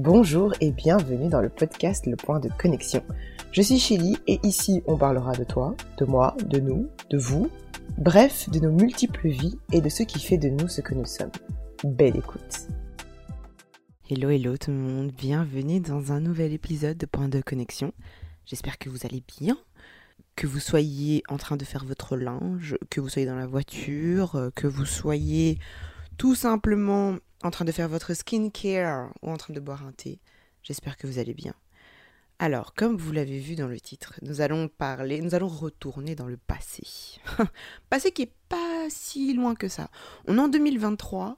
Bonjour et bienvenue dans le podcast Le Point de Connexion. Je suis Chili et ici on parlera de toi, de moi, de nous, de vous, bref, de nos multiples vies et de ce qui fait de nous ce que nous sommes. Belle écoute. Hello hello tout le monde, bienvenue dans un nouvel épisode de Point de Connexion. J'espère que vous allez bien, que vous soyez en train de faire votre linge, que vous soyez dans la voiture, que vous soyez tout simplement en train de faire votre skincare ou en train de boire un thé. J'espère que vous allez bien. Alors, comme vous l'avez vu dans le titre, nous allons parler, nous allons retourner dans le passé. passé qui est pas si loin que ça. On est en 2023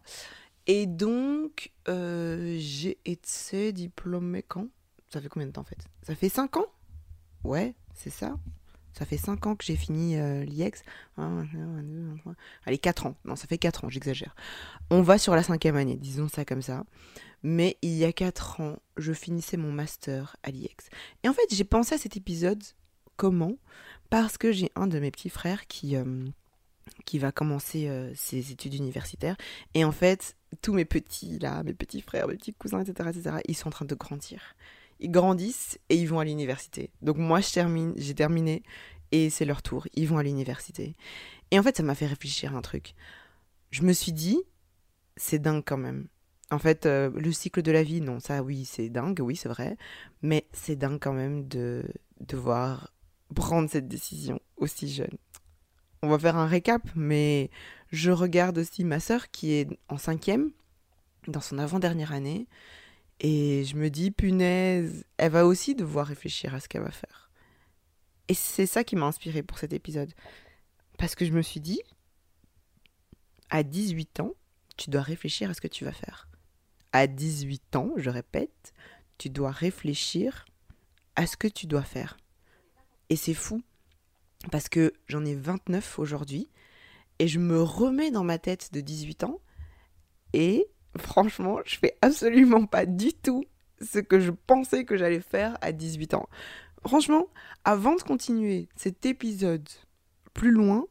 et donc euh, j'ai été diplômée quand? Ça fait combien de temps en fait? Ça fait 5 ans? Ouais, c'est ça. Ça fait 5 ans que j'ai fini euh, l'IEX. Allez, 4 ans. Non, ça fait 4 ans, j'exagère. On va sur la cinquième année, disons ça comme ça. Mais il y a 4 ans, je finissais mon master à l'IEX. Et en fait, j'ai pensé à cet épisode. Comment? Parce que j'ai un de mes petits frères qui, euh, qui va commencer euh, ses études universitaires. Et en fait, tous mes petits, là, mes petits frères, mes petits cousins, etc., etc., ils sont en train de grandir ils grandissent et ils vont à l'université. Donc moi, je termine, j'ai terminé et c'est leur tour. Ils vont à l'université. Et en fait, ça m'a fait réfléchir à un truc. Je me suis dit, c'est dingue quand même. En fait, euh, le cycle de la vie, non, ça oui, c'est dingue, oui, c'est vrai. Mais c'est dingue quand même de devoir prendre cette décision aussi jeune. On va faire un récap, mais je regarde aussi ma sœur qui est en cinquième, dans son avant-dernière année. Et je me dis, punaise, elle va aussi devoir réfléchir à ce qu'elle va faire. Et c'est ça qui m'a inspiré pour cet épisode. Parce que je me suis dit, à 18 ans, tu dois réfléchir à ce que tu vas faire. À 18 ans, je répète, tu dois réfléchir à ce que tu dois faire. Et c'est fou, parce que j'en ai 29 aujourd'hui, et je me remets dans ma tête de 18 ans, et franchement, je fais absolument pas du tout ce que je pensais que j'allais faire à 18 ans. Franchement, avant de continuer cet épisode plus loin,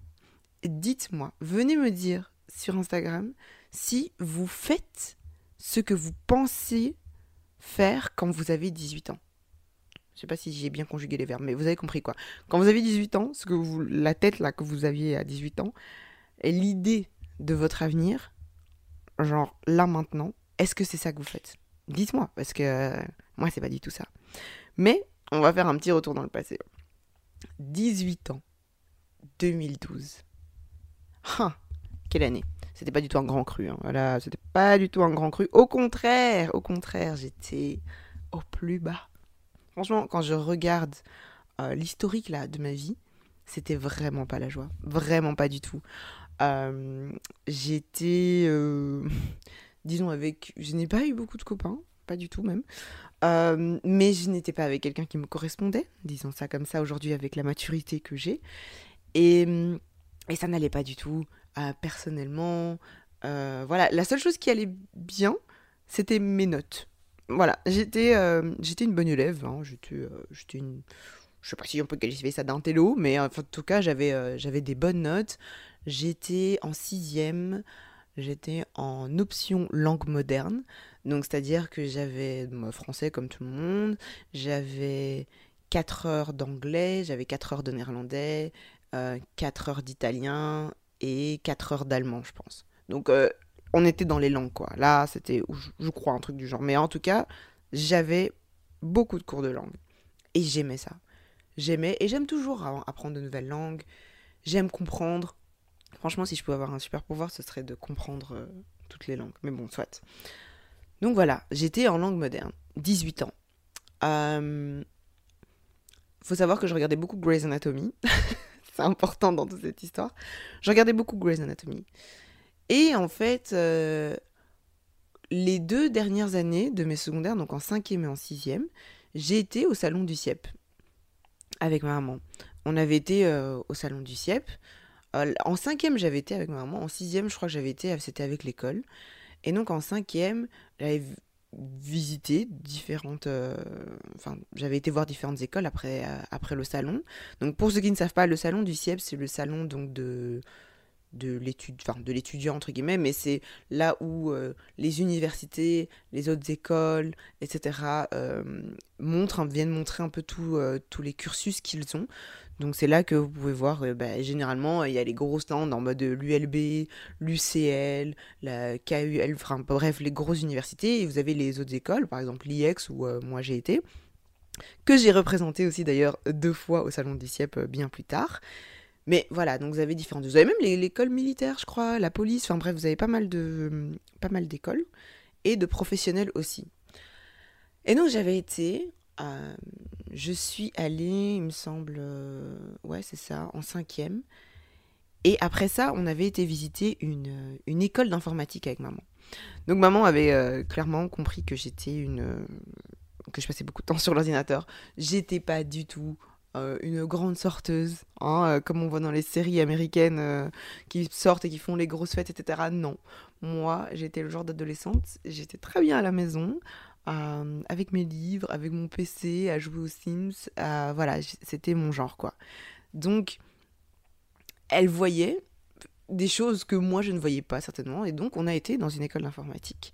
dites-moi, venez me dire sur Instagram si vous faites ce que vous pensez faire quand vous avez 18 ans. Je sais pas si j'ai bien conjugué les verbes, mais vous avez compris quoi. Quand vous avez 18 ans, ce que vous, la tête là que vous aviez à 18 ans, l'idée de votre avenir, genre là maintenant, est-ce que c'est ça que vous faites? Dites-moi, parce que euh, moi, c'est pas du tout ça. Mais on va faire un petit retour dans le passé. 18 ans, 2012. Ah, quelle année? C'était pas du tout un grand cru. Hein. Voilà, c'était pas du tout un grand cru. Au contraire, au contraire, j'étais au plus bas. Franchement, quand je regarde euh, l'historique là de ma vie, c'était vraiment pas la joie. Vraiment pas du tout. Euh, j'étais, euh, disons, avec. Je n'ai pas eu beaucoup de copains, pas du tout même. Euh, mais je n'étais pas avec quelqu'un qui me correspondait, disons ça comme ça aujourd'hui avec la maturité que j'ai. Et, et ça n'allait pas du tout personnellement. voilà, la seule chose qui allait bien, c'était mes notes. Voilà, j'étais j'étais une bonne élève, hein. j'étais une je sais pas si on peut qualifier ça d'un télo, mais en tout cas, j'avais j'avais des bonnes notes. J'étais en sixième, j'étais en option langue moderne. Donc, c'est-à-dire que j'avais français comme tout le monde, j'avais 4 heures d'anglais, j'avais 4 heures de néerlandais, euh, 4 heures d'italien et 4 heures d'allemand, je pense. Donc, euh, on était dans les langues, quoi. Là, c'était, je crois, un truc du genre. Mais en tout cas, j'avais beaucoup de cours de langue. Et j'aimais ça. J'aimais, et j'aime toujours apprendre de nouvelles langues. J'aime comprendre. Franchement, si je pouvais avoir un super pouvoir, ce serait de comprendre euh, toutes les langues. Mais bon, soit. Donc voilà, j'étais en langue moderne, 18 ans. Euh... Faut savoir que je regardais beaucoup Grey's Anatomy. C'est important dans toute cette histoire. Je regardais beaucoup Grey's Anatomy. Et en fait, euh, les deux dernières années de mes secondaires, donc en cinquième et en sixième, j'ai été au salon du CIEP avec ma maman. On avait été euh, au salon du CIEP. Euh, en cinquième, j'avais été avec ma maman. En sixième, je crois que j'avais été, c'était avec l'école. Et donc en cinquième, j'avais visité différentes... Euh, enfin, j'avais été voir différentes écoles après, après le salon. Donc pour ceux qui ne savent pas, le salon du CIEP, c'est le salon donc de de l'étude, enfin de l'étudiant entre guillemets, mais c'est là où les universités, les autres écoles, etc. montrent, viennent montrer un peu tous les cursus qu'ils ont. Donc c'est là que vous pouvez voir, bah, généralement, il y a les grosses stands en mode l'ULB, l'UCL, la KUL, enfin bref, les grosses universités, et vous avez les autres écoles, par exemple l'IEX où moi j'ai été, que j'ai représenté aussi d'ailleurs deux fois au Salon du CIEP bien plus tard. Mais voilà, donc vous avez différentes. Vous avez même l'école militaire, je crois, la police, enfin bref, vous avez pas mal pas mal d'écoles et de professionnels aussi. Et donc j'avais été, euh, je suis allée, il me semble, euh, ouais c'est ça, en cinquième. Et après ça, on avait été visiter une, une école d'informatique avec maman. Donc maman avait euh, clairement compris que j'étais une que je passais beaucoup de temps sur l'ordinateur. J'étais pas du tout euh, une grande sorteuse, hein, euh, comme on voit dans les séries américaines euh, qui sortent et qui font les grosses fêtes, etc. Non, moi j'étais le genre d'adolescente, j'étais très bien à la maison, avec mes livres, avec mon PC, à jouer aux Sims, voilà, c'était mon genre quoi. Donc, elle voyait des choses que moi je ne voyais pas certainement, et donc on a été dans une école d'informatique.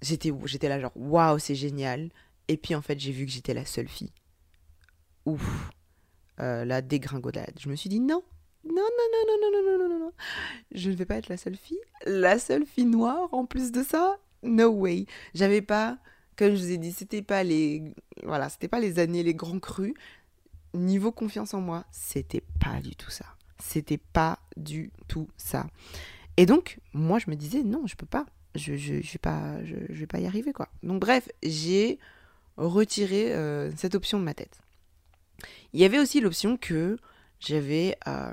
J'étais, j'étais là genre waouh c'est génial, et puis en fait j'ai vu que j'étais la seule fille. Ouf euh, la dégringolade. Je me suis dit non, non, non, non, non, non, non, non, non, non, je ne vais pas être la seule fille. La seule fille noire en plus de ça? No way. J'avais pas, comme je vous ai dit, c'était pas les, voilà, c'était pas les années, les grands crus. Niveau confiance en moi, c'était pas du tout ça. C'était pas du tout ça. Et donc, moi, je me disais, non, je peux pas. Je, je, vais pas, je, vais pas y arriver, quoi. Donc, bref, j'ai retiré euh, cette option de ma tête. Il y avait aussi l'option que j'avais. Euh,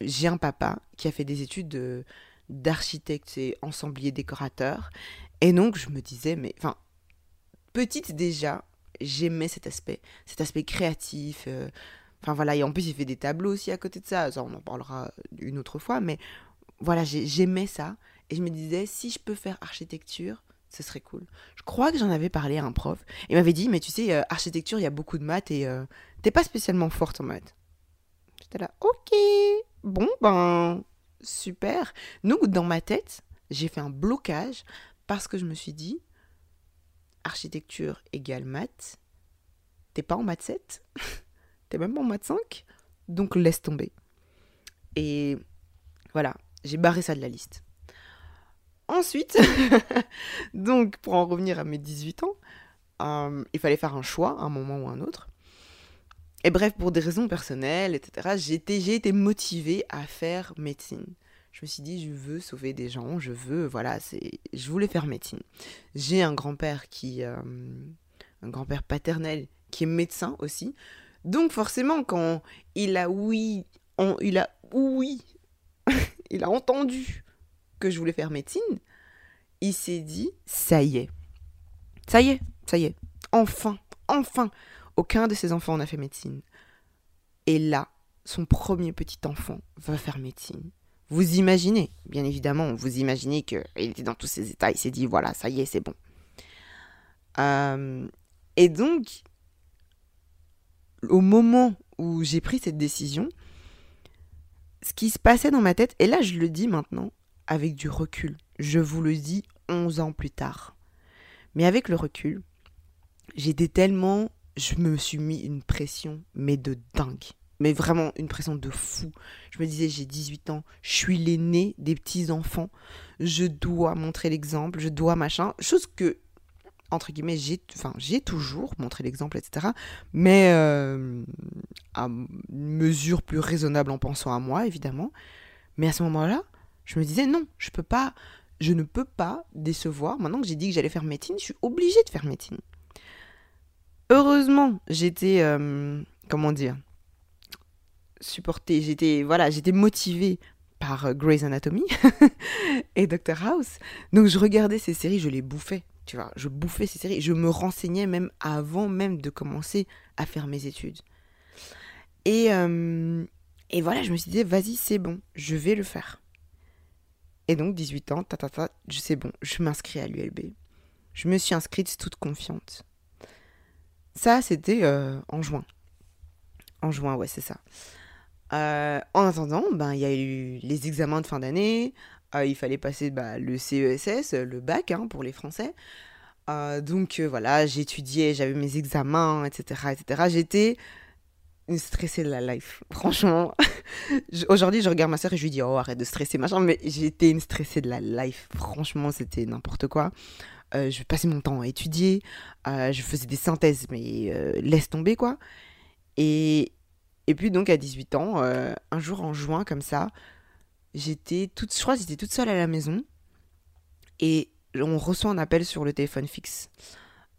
j'ai un papa qui a fait des études d'architecte et ensemblier décorateur. Et donc, je me disais, mais. Enfin, petite déjà, j'aimais cet aspect, cet aspect créatif. Euh, enfin voilà, et en plus il fait des tableaux aussi à côté de ça, ça on en parlera une autre fois, mais voilà, j'aimais ça. Et je me disais, si je peux faire architecture, ce serait cool. Je crois que j'en avais parlé à un prof. Il m'avait dit, mais tu sais, euh, architecture, il y a beaucoup de maths et euh, t'es pas spécialement forte en maths. J'étais là, ok, bon ben, super. Donc dans ma tête, j'ai fait un blocage parce que je me suis dit, architecture égale maths, t'es pas en maths 7, t'es même pas en maths 5, donc laisse tomber. Et voilà, j'ai barré ça de la liste. Ensuite, donc pour en revenir à mes 18 ans, euh, il fallait faire un choix à un moment ou un autre. Et bref, pour des raisons personnelles, etc., j'ai été motivée à faire médecine. Je me suis dit, je veux sauver des gens, je veux, voilà, c'est, je voulais faire médecine. J'ai un grand-père qui, euh, un grand-père paternel qui est médecin aussi. Donc forcément, quand il a oui, il a oui, il a entendu que je voulais faire médecine, il s'est dit, ça y est, ça y est, ça y est, enfin, enfin, aucun de ses enfants n'a fait médecine. Et là, son premier petit enfant va faire médecine. Vous imaginez, bien évidemment, vous imaginez qu'il était dans tous ses états, il s'est dit, voilà, ça y est, c'est bon. Euh, et donc, au moment où j'ai pris cette décision, ce qui se passait dans ma tête, et là je le dis maintenant, avec du recul. Je vous le dis 11 ans plus tard. Mais avec le recul, j'étais tellement... Je me suis mis une pression, mais de dingue. Mais vraiment une pression de fou. Je me disais, j'ai 18 ans, je suis l'aîné des petits-enfants, je dois montrer l'exemple, je dois machin. Chose que, entre guillemets, j'ai toujours montré l'exemple, etc. Mais euh, à mesure plus raisonnable en pensant à moi, évidemment. Mais à ce moment-là, je me disais non, je peux pas, je ne peux pas décevoir. Maintenant que j'ai dit que j'allais faire médecine, je suis obligée de faire médecine. Heureusement, j'étais, euh, comment dire, supportée, j'étais, voilà, j'étais motivée par euh, Grey's Anatomy et Doctor House. Donc je regardais ces séries, je les bouffais, tu vois, je bouffais ces séries, je me renseignais même avant même de commencer à faire mes études. Et, euh, et voilà, je me suis dit, vas-y, c'est bon, je vais le faire. Et donc, 18 ans, ta, ta, ta, je sais bon, je m'inscris à l'ULB. Je me suis inscrite toute confiante. Ça, c'était euh, en juin. En juin, ouais, c'est ça. En attendant, ben, il y a eu les examens de fin d'année, il fallait passer bah, le CESS, le bac hein, pour les Français. donc voilà, j'étudiais, j'avais mes examens, etc. etc. J'étais une stressée de la life. Franchement, aujourd'hui, je regarde ma soeur et je lui dis Oh, arrête de stresser, machin. Mais j'étais une stressée de la life. Franchement, c'était n'importe quoi. Euh, je passais mon temps à étudier. Euh, je faisais des synthèses, mais euh, laisse tomber, quoi. Et, et puis, donc, à 18 ans, un jour en juin, comme ça, j'étais toute, je j'étais toute seule à la maison. Et on reçoit un appel sur le téléphone fixe.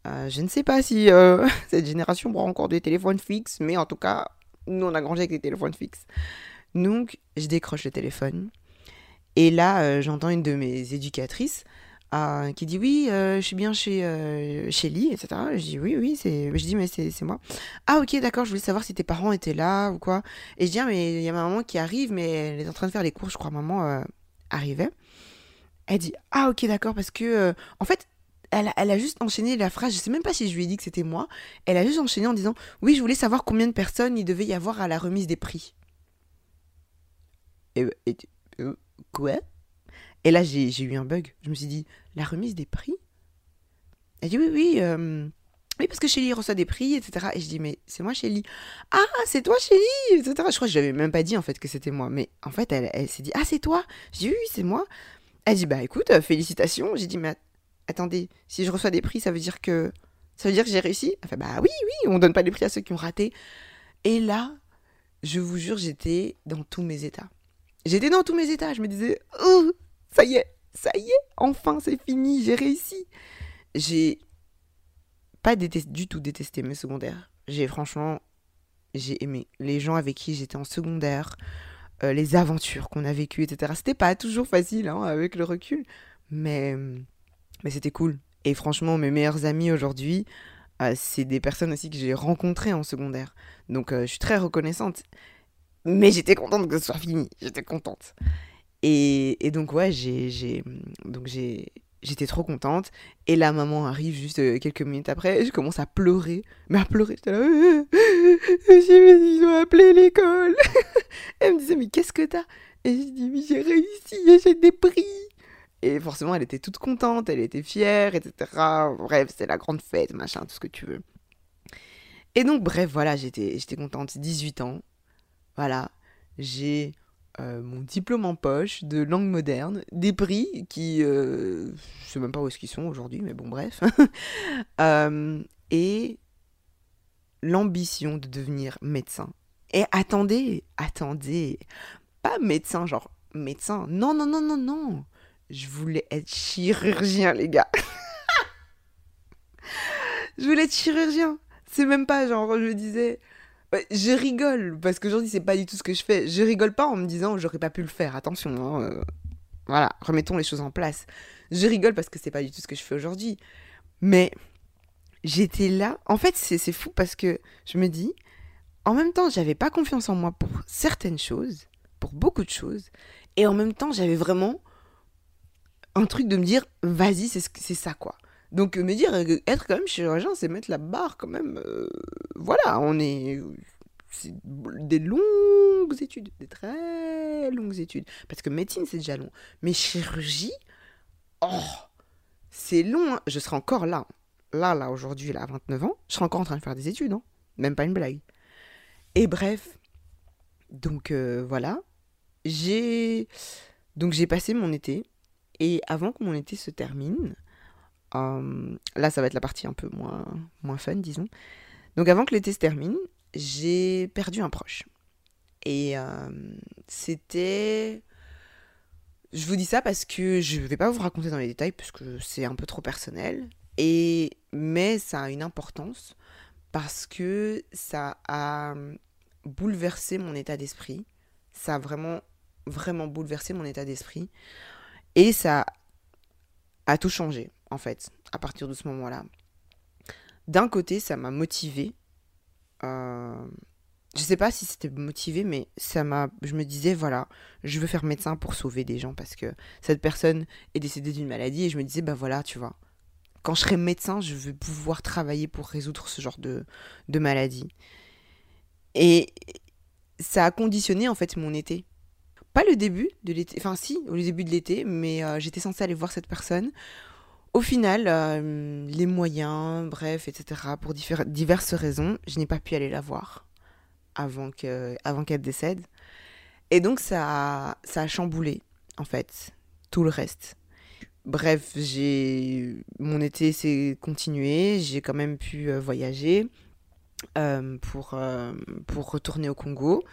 Euh, je ne sais pas si euh, cette génération prend encore des téléphones fixes, mais en tout cas, nous, on a grandi avec des téléphones fixes. Donc, je décroche le téléphone. Et là, euh, j'entends une de mes éducatrices qui dit Oui, je suis bien chez, Lee, etc. Je dis Oui, oui, je dis Mais c'est, moi. Ah, ok, d'accord, je voulais savoir si tes parents étaient là ou quoi. Et je dis Ah, mais il y a ma maman qui arrive, mais elle est en train de faire les cours, je crois, maman arrivait. Elle dit Ah, ok, d'accord, parce que. en fait, elle, a juste enchaîné la phrase, je sais même pas si je lui ai dit que c'était moi, elle a juste enchaîné en disant Oui, je voulais savoir combien de personnes il devait y avoir à la remise des prix. Et, euh, quoi? Et là, j'ai eu un bug. Je me suis dit La remise des prix? Elle dit Oui, oui, euh, oui, parce que Shelly reçoit des prix, etc. Et je dis Mais c'est moi, Shelly. Ah, c'est toi, Shelly, etc. Je crois que je n'avais même pas dit en fait que c'était moi. Mais en fait, elle, s'est dit Ah, c'est toi? Je dis Oui, oui, c'est moi. Elle dit Bah écoute, euh, félicitations. J'ai dit Mais attendez, si je reçois des prix, ça veut dire que ça veut dire que j'ai réussi? Elle fait bah oui, oui, on donne pas les prix à ceux qui ont raté. Et là, je vous jure, j'étais dans tous mes états. J'étais dans tous mes états. Je me disais, oh, ça y est, ça y est, enfin c'est fini, j'ai réussi. J'ai pas du tout détesté mes secondaires. J'ai franchement, j'ai aimé les gens avec qui j'étais en secondaire, euh, les aventures qu'on a vécues, etc. C'était pas toujours facile hein, avec le recul, mais mais c'était cool. Et franchement, mes meilleurs amis aujourd'hui, euh, c'est des personnes aussi que j'ai rencontrées en secondaire. Donc euh, je suis très reconnaissante. Mais j'étais contente que ce soit fini. J'étais contente. Et, et donc ouais, j'ai, j'étais trop contente. Et la maman arrive juste euh, quelques minutes après. Je commence à pleurer. Mais à pleurer, j'étais là. ils ont appelé l'école. Elle me disait, mais qu'est-ce que t'as? Et je dis, mais j'ai réussi, j'ai des prix. Et forcément, elle était toute contente, elle était fière, etc. Bref, c'est la grande fête, machin, tout ce que tu veux. Et donc, bref, voilà, j'étais contente. 18 ans, voilà, j'ai euh, mon diplôme en poche de langue moderne, des prix qui, euh, je sais même pas où est-ce qu'ils sont aujourd'hui, mais bon, bref. Euh, et l'ambition de devenir médecin. Et attendez, attendez, pas médecin, genre médecin. Non, non, non, non, non je voulais être chirurgien, les gars. je voulais être chirurgien. C'est même pas genre, je disais. Je rigole, parce qu'aujourd'hui, c'est pas du tout ce que je fais. Je rigole pas en me disant, j'aurais pas pu le faire. Attention, hein, euh, voilà, remettons les choses en place. Je rigole parce que c'est pas du tout ce que je fais aujourd'hui. Mais j'étais là. En fait, c'est fou parce que je me dis, en même temps, j'avais pas confiance en moi pour certaines choses, pour beaucoup de choses. Et en même temps, j'avais vraiment un truc de me dire, vas-y, c'est ça, quoi. Donc me dire, euh, être quand même chirurgien, c'est mettre la barre quand même. Euh, voilà, on est... C'est des longues études, des très longues études. Parce que médecine, c'est déjà long. Mais chirurgie, oh, c'est long. Hein. Je serai encore là. Là, là, aujourd'hui, là, à 29 ans, je serai encore en train de faire des études. Hein. Même pas une blague. Et bref, donc euh, voilà. J'ai... Donc j'ai passé mon été et avant que mon été se termine, euh, là ça va être la partie un peu moins, moins fun, disons. Donc avant que l'été se termine, j'ai perdu un proche. Et euh, c'était... Je vous dis ça parce que je ne vais pas vous raconter dans les détails parce que c'est un peu trop personnel. Et mais ça a une importance parce que ça a bouleversé mon état d'esprit. Ça a vraiment vraiment bouleversé mon état d'esprit. Et ça a tout changé, en fait, à partir de ce moment-là. D'un côté, ça m'a motivé. Euh, je sais pas si c'était motivé, mais ça m'a. Je me disais, voilà, je veux faire médecin pour sauver des gens parce que cette personne est décédée d'une maladie. Et je me disais, bah voilà, tu vois, quand je serai médecin, je veux pouvoir travailler pour résoudre ce genre de, de maladie. Et, ça a conditionné en fait mon été. Pas le début de l'été, enfin si, au début de l'été, mais euh, j'étais censée aller voir cette personne. Au final, euh, les moyens, bref, etc., pour diverses raisons, je n'ai pas pu aller la voir avant qu'elle décède. Et donc ça, a chamboulé, en fait, tout le reste. Bref, mon été s'est continué, j'ai quand même pu euh, voyager pour, pour retourner au Congo.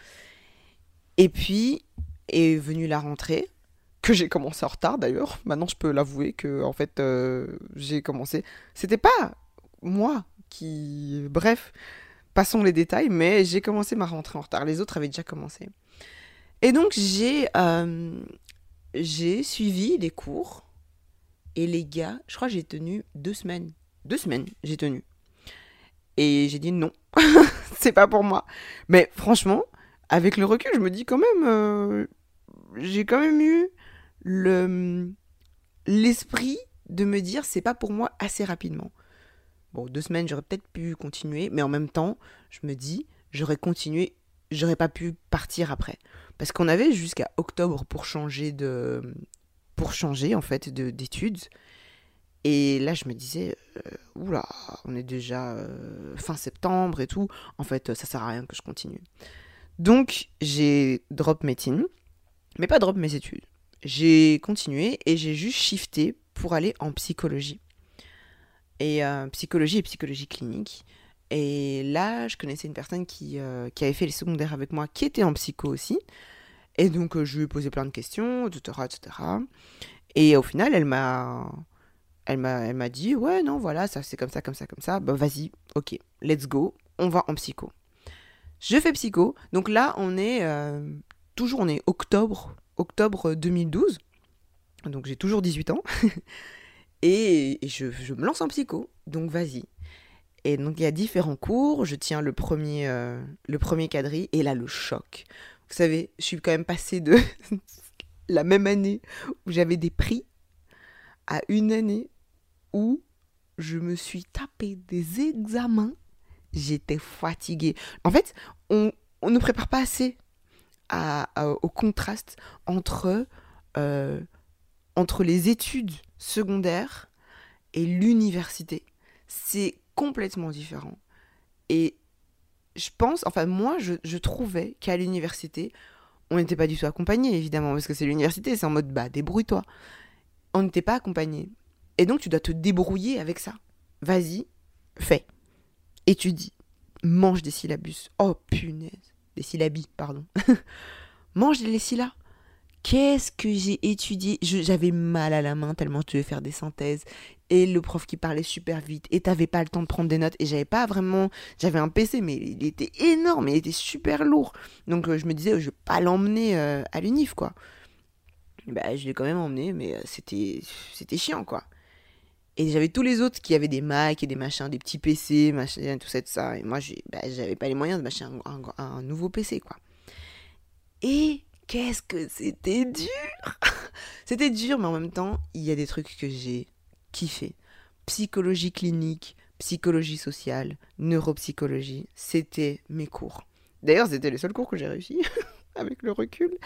Et puis, est venue la rentrée, que j'ai commencé en retard d'ailleurs. Maintenant, je peux l'avouer que en fait, euh, j'ai commencé. C'était pas moi qui. Bref, passons les détails, mais j'ai commencé ma rentrée en retard. Les autres avaient déjà commencé. Et donc, j'ai euh, j'ai suivi les cours. Et les gars, je crois que j'ai tenu deux semaines. Deux semaines, j'ai tenu. Et j'ai dit non, c'est pas pour moi. Mais franchement, avec le recul, je me dis quand même, euh, j'ai quand même eu le l'esprit de me dire c'est pas pour moi assez rapidement. Bon, deux semaines, j'aurais peut-être pu continuer, mais en même temps, je me dis, j'aurais continué, j'aurais pas pu partir après. Parce qu'on avait jusqu'à octobre pour changer de. pour changer, en fait, d'études. Et là, je me disais, euh, oula, on est déjà euh, fin septembre et tout. En fait, ça sert à rien que je continue. Donc, j'ai drop médecine, mais pas drop mes études. J'ai continué et j'ai juste shifté pour aller en psychologie. Et euh, psychologie et psychologie clinique. Et là, je connaissais une personne qui, euh, qui, avait fait les secondaires avec moi, qui était en psycho aussi. Et donc, euh, je lui ai posé plein de questions, etc., etc. Et au final, elle m'a, elle m'a, elle m'a dit, ouais, non, voilà, ça c'est comme ça, comme ça, comme ça. Bah, vas-y, ok, let's go, on va en psycho. Je fais psycho. Donc là, on est euh, toujours, on est octobre, octobre 2012. Donc j'ai toujours 18 ans. et, je, me lance en psycho. Donc vas-y. Et donc il y a différents cours. Je tiens le premier, euh, le premier quadri. Et là, le choc. Vous savez, je suis quand même passée de la même année où j'avais des prix à une année où je me suis tapé des examens j'étais fatiguée. En fait, on ne prépare pas assez au contraste entre, euh, entre les études secondaires et l'université. C'est complètement différent. Et je pense, enfin moi, je, trouvais qu'à l'université, on n'était pas du tout accompagné, évidemment, parce que c'est l'université, c'est en mode, bah, débrouille-toi. On n'était pas accompagné. Et donc, tu dois te débrouiller avec ça. Vas-y, fais étudie, mange des syllabus. Oh punaise, des syllabis, pardon. mange des syllabes. Qu'est-ce que j'ai étudié? J'avais mal à la main tellement je devais faire des synthèses. Et le prof qui parlait super vite. Et t'avais pas le temps de prendre des notes. Et j'avais pas vraiment. J'avais un PC, mais il était énorme. Il était super lourd. Donc euh, je me disais, je vais pas l'emmener euh, à l'UNIF, quoi. Bah, je l'ai quand même emmené, mais euh, c'était c'était chiant, quoi. Et j'avais tous les autres qui avaient des Mac et des machins, des petits PC, machin, tout ça, tout ça. Et moi, bah, j'avais pas les moyens de m'acheter un, nouveau PC, quoi. Et qu'est-ce que c'était dur C'était dur, mais en même temps, il y a des trucs que j'ai kiffé. Psychologie clinique, psychologie sociale, neuropsychologie, c'était mes cours. D'ailleurs, c'était les seuls cours que j'ai réussi, avec le recul.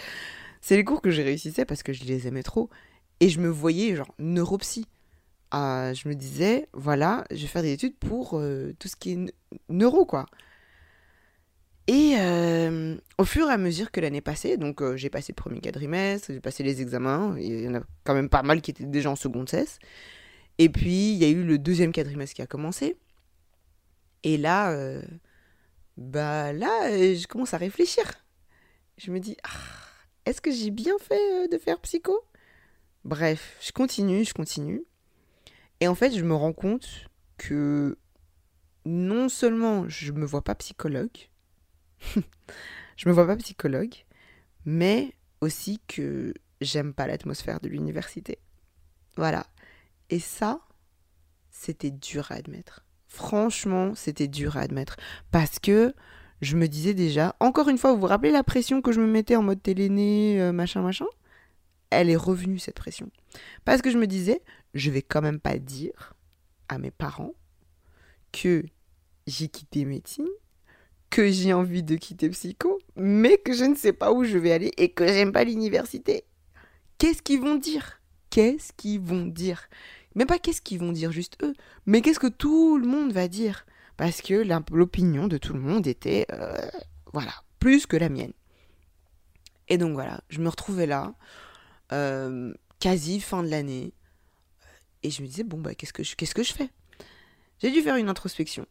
C'est les cours que j'ai réussissais parce que je les aimais trop. Et je me voyais, genre, neuropsy je me disais, voilà, je vais faire des études pour euh, tout ce qui est neuro, quoi. Et euh, au fur et à mesure que l'année passait, donc euh, j'ai passé le premier quadrimestre, j'ai passé les examens, il y en a quand même pas mal qui étaient déjà en seconde cesse. Et puis il y a eu le deuxième quadrimestre qui a commencé. Et là, bah là, je commence à réfléchir. Je me dis, ah, est-ce que j'ai bien fait de faire psycho? Bref, je continue, je continue. Et en fait, je me rends compte que non seulement je me vois pas psychologue, je me vois pas psychologue, mais aussi que j'aime pas l'atmosphère de l'université. Voilà. Et ça, c'était dur à admettre. Franchement, c'était dur à admettre. Parce que je me disais déjà, encore une fois, vous vous rappelez la pression que je me mettais en mode téléné, euh, machin, machin? Elle est revenue, cette pression. Parce que je me disais, je vais quand même pas dire à mes parents que j'ai quitté médecine, que j'ai envie de quitter psycho, mais que je ne sais pas où je vais aller et que j'aime pas l'université. Qu'est-ce qu'ils vont dire? Qu'est-ce qu'ils vont dire? Mais pas qu'est-ce qu'ils vont dire juste eux, mais qu'est-ce que tout le monde va dire? Parce que l'opinion de tout le monde était, euh, voilà, plus que la mienne. Et donc voilà, je me retrouvais là, euh, quasi fin de l'année, et je me disais, bon, bah, qu'est-ce que je, que je fais? J'ai dû faire une introspection.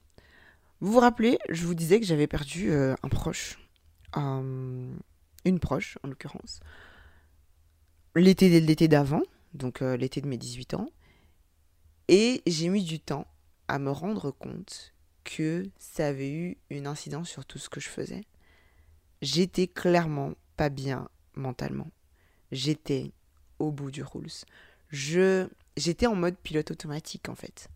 Vous vous rappelez, je vous disais que j'avais perdu euh, un proche, une proche en l'occurrence, l'été l'été d'avant, donc euh, l'été de mes 18 ans, et j'ai mis du temps à me rendre compte que ça avait eu une incidence sur tout ce que je faisais. J'étais clairement pas bien mentalement. J'étais au bout du rules. Je j'étais en mode pilote automatique en fait.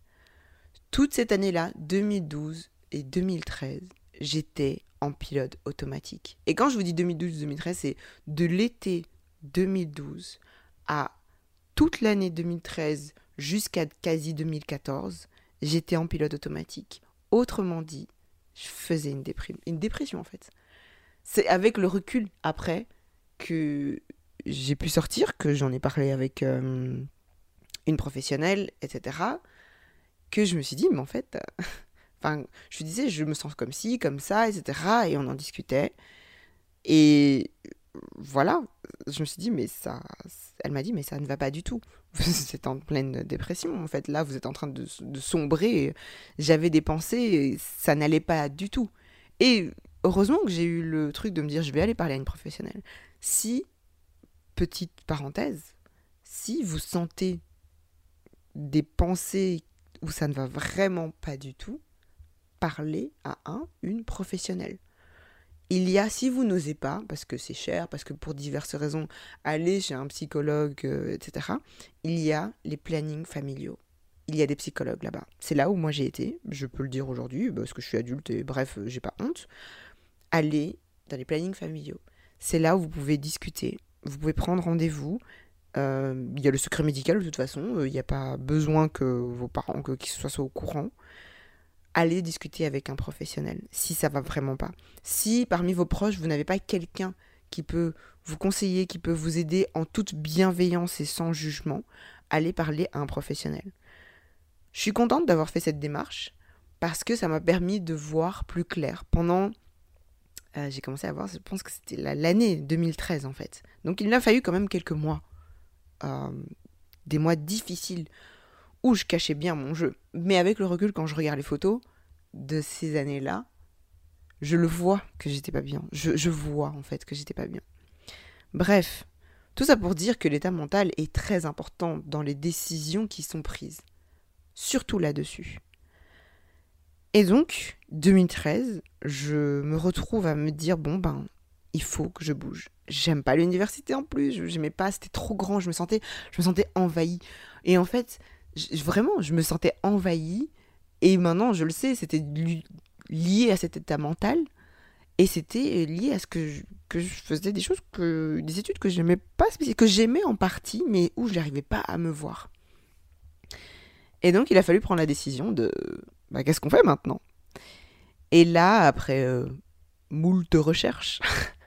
Toute cette année-là, 2012, et 2013, j'étais en pilote automatique. Et quand je vous dis 2012-2013, c'est de l'été 2012 à toute l'année 2013 jusqu'à quasi 2014, j'étais en pilote automatique. Autrement dit, je faisais une, déprime, une dépression en fait. C'est avec le recul après que j'ai pu sortir, que j'en ai parlé avec euh, une professionnelle, etc., que je me suis dit, mais en fait, Enfin, je disais, je me sens comme ci, comme ça, etc. Et on en discutait. Et voilà, je me suis dit, mais ça. Elle m'a dit, mais ça ne va pas du tout. Vous êtes en pleine dépression, en fait. Là, vous êtes en train de, sombrer. J'avais des pensées, et ça n'allait pas du tout. Et heureusement que j'ai eu le truc de me dire, je vais aller parler à une professionnelle. Si, petite parenthèse, si vous sentez des pensées où ça ne va vraiment pas du tout, parler à un, une professionnelle. Il y a, si vous n'osez pas, parce que c'est cher, parce que pour diverses raisons, aller chez un psychologue, euh, etc., il y a les plannings familiaux. Il y a des psychologues là-bas. C'est là où moi j'ai été, je peux le dire aujourd'hui, parce que je suis adulte et bref, j'ai pas honte. Allez dans les plannings familiaux. C'est là où vous pouvez discuter, vous pouvez prendre rendez-vous. Euh, il y a le secret médical de toute façon, euh, il n'y a pas besoin que vos parents, qu'ils soient au courant allez discuter avec un professionnel si ça va vraiment pas. Si parmi vos proches, vous n'avez pas quelqu'un qui peut vous conseiller, qui peut vous aider en toute bienveillance et sans jugement, allez parler à un professionnel. Je suis contente d'avoir fait cette démarche parce que ça m'a permis de voir plus clair. Pendant, euh, j'ai commencé à voir, je pense que c'était l'année 2013 en fait. Donc il m'a fallu quand même quelques mois, euh, des mois difficiles où je cachais bien mon jeu. Mais avec le recul, quand je regarde les photos de ces années-là, je le vois que j'étais pas bien. Je, vois en fait que j'étais pas bien. Bref, tout ça pour dire que l'état mental est très important dans les décisions qui sont prises. Surtout là-dessus. Et donc, 2013, je me retrouve à me dire bon ben, il faut que je bouge. J'aime pas l'université en plus, je n'aimais pas, c'était trop grand, je me sentais je me sentais envahie. Et en fait, vraiment, je me sentais envahie. Et maintenant, je le sais, c'était lié à cet état mental. Et c'était lié à ce que je, que je faisais des choses, que, des études que j'aimais pas, que j'aimais en partie, mais où je n'arrivais pas à me voir. Et donc, il a fallu prendre la décision de bah, qu'est-ce qu'on fait maintenant? Et là, après euh, moult recherches,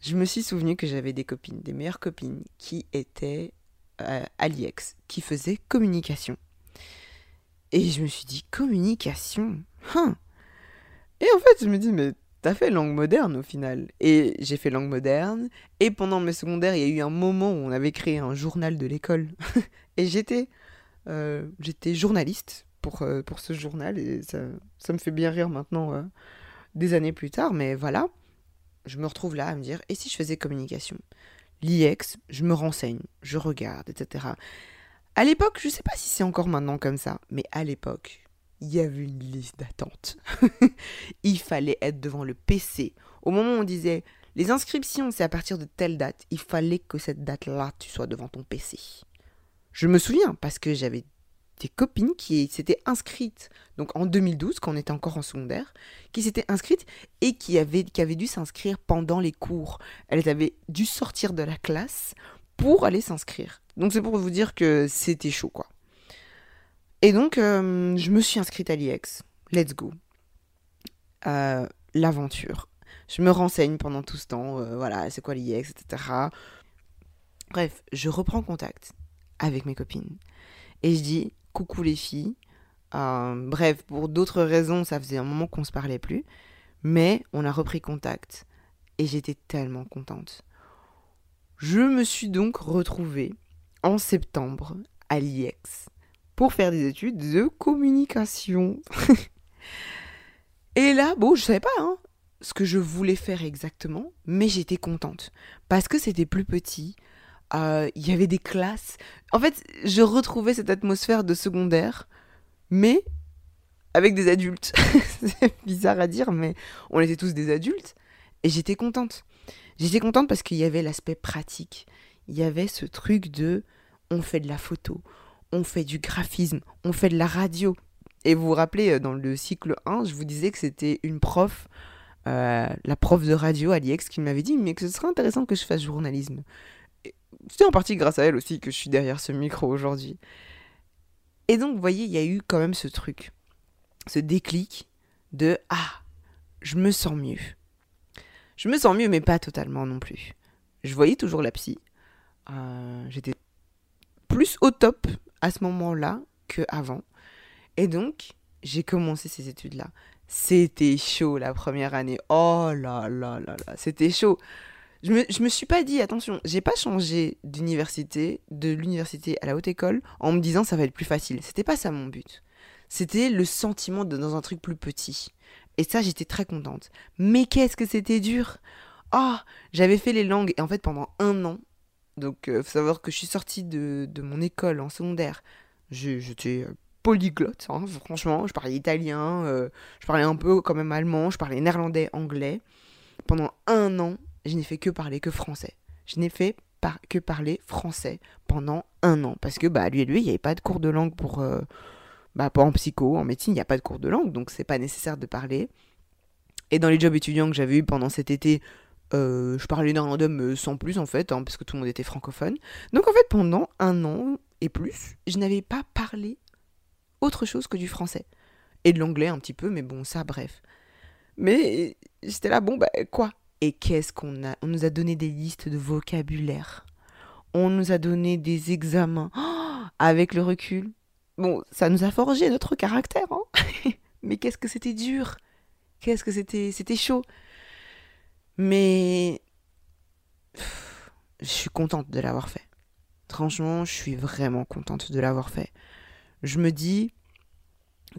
je me suis souvenu que j'avais des copines, des meilleures copines, qui étaient euh, Aliex qui faisait communication. Et je me suis dit, communication? Hein? Et en fait, je me dis, mais t'as fait langue moderne au final. Et j'ai fait langue moderne. Et pendant mes secondaires, il y a eu un moment où on avait créé un journal de l'école. et j'étais euh, j'étais journaliste pour, euh, pour ce journal. Et ça, me fait bien rire maintenant, des années plus tard. Mais voilà, je me retrouve là à me dire, et si je faisais communication? l'IEX, je me renseigne, je regarde, etc. À l'époque, je ne sais pas si c'est encore maintenant comme ça, mais à l'époque, il y avait une liste d'attente. il fallait être devant le PC. Au moment où on disait les inscriptions, c'est à partir de telle date, il fallait que cette date-là, tu sois devant ton PC. Je me souviens parce que j'avais des copines qui s'étaient inscrites, donc en 2012, quand on était encore en secondaire, qui s'étaient inscrites et qui avaient, qui avaient dû s'inscrire pendant les cours. Elles avaient dû sortir de la classe pour aller s'inscrire. Donc c'est pour vous dire que c'était chaud, quoi. Et donc, euh, je me suis inscrite à l'IEX. Let's go. Euh, l'aventure. Je me renseigne pendant tout ce temps, euh, voilà, c'est quoi l'IEX, etc. Bref, je reprends contact avec mes copines. Et je dis, coucou les filles. Euh, bref, pour d'autres raisons, ça faisait un moment qu'on se parlait plus. Mais on a repris contact. Et j'étais tellement contente. Je me suis donc retrouvée en septembre à l'IEX pour faire des études de communication. Et là, bon, je savais pas hein, ce que je voulais faire exactement, mais j'étais contente parce que c'était plus petit. Euh, il y avait des classes. En fait, je retrouvais cette atmosphère de secondaire, mais avec des adultes. C'est bizarre à dire, mais on était tous des adultes. Et j'étais contente. J'étais contente parce qu'il y avait l'aspect pratique. Il y avait ce truc de on fait de la photo, on fait du graphisme, on fait de la radio. Et vous vous rappelez, euh, dans le cycle 1, je vous disais que c'était une prof, euh, la prof de radio, Aliex, qui m'avait dit mais que ce serait intéressant que je fasse journalisme. C'est en partie grâce à elle aussi que je suis derrière ce micro aujourd'hui. Et donc, vous voyez, il y a eu quand même ce truc, ce déclic de Ah, je me sens mieux. Je me sens mieux, mais pas totalement non plus. Je voyais toujours la psy. Euh, j'étais plus au top à ce moment-là qu'avant. Et donc, j'ai commencé ces études-là. C'était chaud la première année. Oh là là là là, c'était chaud. Je me, me suis pas dit, attention, j'ai pas changé d'université, de l'université à la haute école, en me disant ça va être plus facile. C'était pas ça mon but. C'était le sentiment de dans un truc plus petit. Et ça, j'étais très contente. Mais qu'est-ce que c'était dur Ah, j'avais fait les langues, et en fait, pendant un an, donc il euh, faut savoir que je suis sortie de, de mon école en secondaire, j'étais euh, polyglotte, hein, franchement. Je parlais italien, euh, je parlais un peu quand même allemand, je parlais néerlandais, anglais. Pendant un an, je n'ai fait que parler que français. Je n'ai fait que parler français pendant un an. Parce que, bah, lui et lui, il n'y avait pas de cours de langue pour. Euh, bah, pas en psycho, en médecine, il n'y a pas de cours de langue, donc c'est pas nécessaire de parler. Et dans les jobs étudiants que j'avais eu pendant cet été, euh, je parlais néerlandais mais sans plus en fait, hein, parce que tout le monde était francophone. Donc en fait, pendant un an et plus, je n'avais pas parlé autre chose que du français. Et de l'anglais un petit peu, mais bon, ça, bref. Mais j'étais là, bon, bah quoi? Et qu'est-ce qu'on a? On nous a donné des listes de vocabulaire. On nous a donné des examens. Avec le recul. Bon, ça nous a forgé notre caractère, hein Mais qu'est-ce que c'était dur Qu'est-ce que c'était C'était chaud. Mais... Je suis contente de l'avoir fait. Franchement, je suis vraiment contente de l'avoir fait je me dis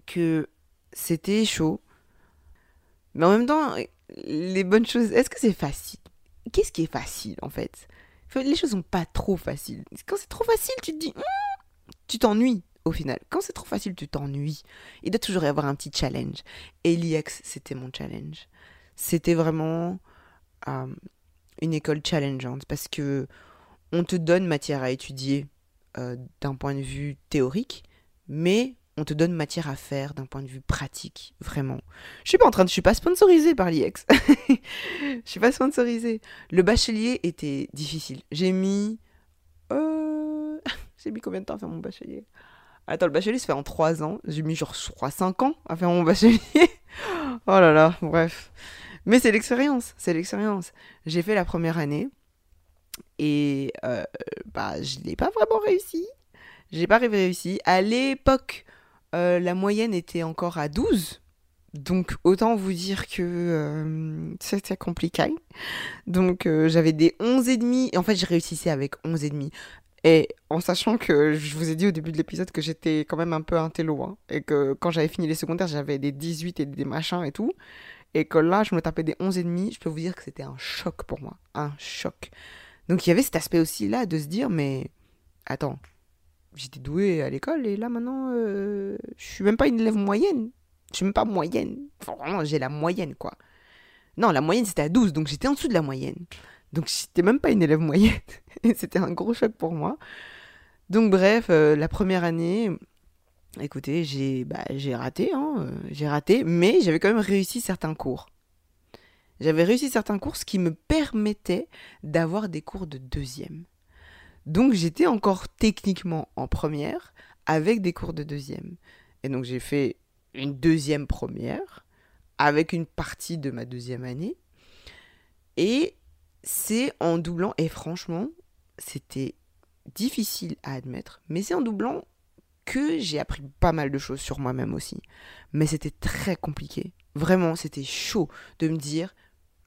que c'était chaud. Mais en même temps, les bonnes choses, est-ce que c'est facile? Qu'est-ce qui est facile en fait? Les choses sont pas trop faciles. Quand c'est trop facile, tu te dis, hmm, tu t'ennuies au final. Quand c'est trop facile, tu t'ennuies. Il doit toujours y avoir un petit challenge. Et l'IEX, c'était mon challenge. C'était vraiment euh, une école challengeante parce que on te donne matière à étudier euh, d'un point de vue théorique, mais on te donne matière à faire d'un point de vue pratique, vraiment. Je suis pas en train de, je suis pas sponsorisée par l'IEX. je suis pas sponsorisée. Le bachelier était difficile. J'ai mis, euh... j'ai mis combien de temps à faire mon bachelier? Attends, le bachelier se fait en 3 ans. J'ai mis genre 3-5 ans à faire mon bachelier. oh là là, bref. Mais c'est l'expérience, c'est l'expérience. J'ai fait la première année et euh, bah je l'ai pas vraiment réussi. J'ai pas réussi. À l'époque, euh, la moyenne était encore à 12. Donc autant vous dire que euh, c'était compliqué. Donc euh, j'avais des 11 et demi. En fait, j'ai réussi avec 11 et demi. Et en sachant que je vous ai dit au début de l'épisode que j'étais quand même un peu un télo, hein, et que quand j'avais fini les secondaires, j'avais des 18 et des machins et tout, et que là, je me tapais des 11 et demi, je peux vous dire que c'était un choc pour moi, un choc. Donc il y avait cet aspect aussi là de se dire, mais attends, j'étais douée à l'école et là maintenant, euh, je suis même pas une élève moyenne. Je suis même pas moyenne. Enfin, vraiment, j'ai la moyenne, quoi. Non, la moyenne c'était à 12, donc j'étais en dessous de la moyenne. Donc j'étais même pas une élève moyenne. c'était un gros choc pour moi. Donc bref, euh, la première année, écoutez, j'ai bah, raté, hein, euh, j'ai raté, mais j'avais quand même réussi certains cours. J'avais réussi certains cours, ce qui me permettait d'avoir des cours de deuxième. Donc j'étais encore techniquement en première avec des cours de deuxième. Et donc j'ai fait une deuxième première avec une partie de ma deuxième année. Et c'est en doublant, et franchement, c'était difficile à admettre, mais c'est en doublant que j'ai appris pas mal de choses sur moi-même aussi. Mais c'était très compliqué. Vraiment, c'était chaud de me dire,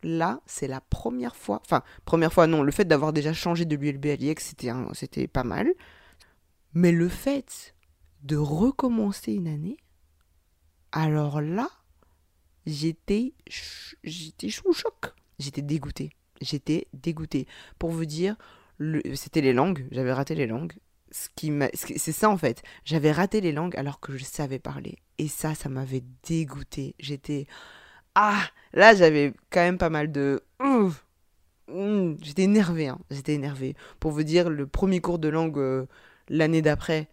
là, c'est la première fois. Enfin, première fois, non, le fait d'avoir déjà changé de l'ULB à l'IEX, c'était, pas mal. Mais le fait de recommencer une année, alors là, j'étais, j'étais chou choc. J'étais dégoûtée. J'étais dégoûtée. Pour vous dire, c'était les langues. J'avais raté les langues. Ce qui c'est ça en fait. J'avais raté les langues alors que je savais parler. Et ça, ça m'avait dégoûté. J'étais ah là j'avais quand même pas mal de j'étais énervée. Hein. J'étais énervée. Pour vous dire, le premier cours de langue euh, l'année d'après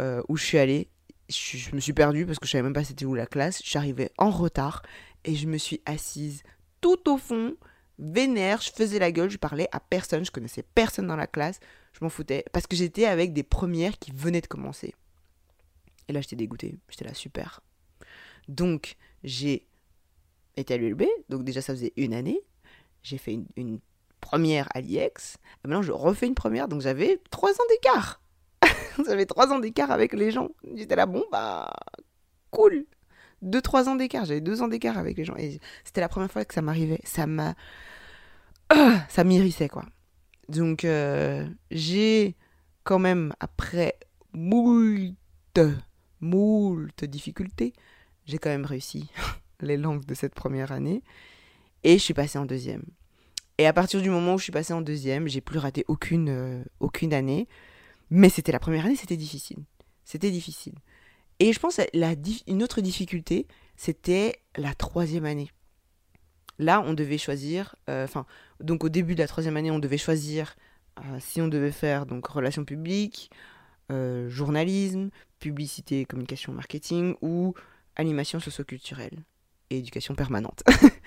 euh, où je suis allée, je, me suis perdue parce que je savais même pas c'était où la classe. Je en retard et je me suis assise tout au fond vénère, je faisais la gueule, je parlais à personne, je connaissais personne dans la classe, je m'en foutais, parce que j'étais avec des premières qui venaient de commencer. Et là, j'étais dégoûtée, j'étais là, super. Donc, j'ai été à l'ULB, donc déjà, ça faisait une année, j'ai fait une, première à l'IEX, maintenant, je refais une première, donc j'avais trois ans d'écart. j'avais trois ans d'écart avec les gens. J'étais là, bon, bah, cool. Deux, trois ans d'écart, j'avais deux ans d'écart avec les gens, et c'était la première fois que ça m'arrivait. Ça m'a ça m'irrissait quoi. Donc euh, j'ai quand même, après moult, moult difficultés, j'ai quand même réussi les langues de cette première année. Et je suis passée en deuxième. Et à partir du moment où je suis passée en deuxième, j'ai plus raté aucune, euh, aucune année. Mais c'était la première année, c'était difficile. C'était difficile. Et je pense la, une autre difficulté, c'était la troisième année. Là, on devait choisir, euh, enfin, donc au début de la troisième année, on devait choisir euh, si on devait faire donc relations publiques, journalisme, publicité, communication, marketing ou animation socioculturelle et éducation permanente.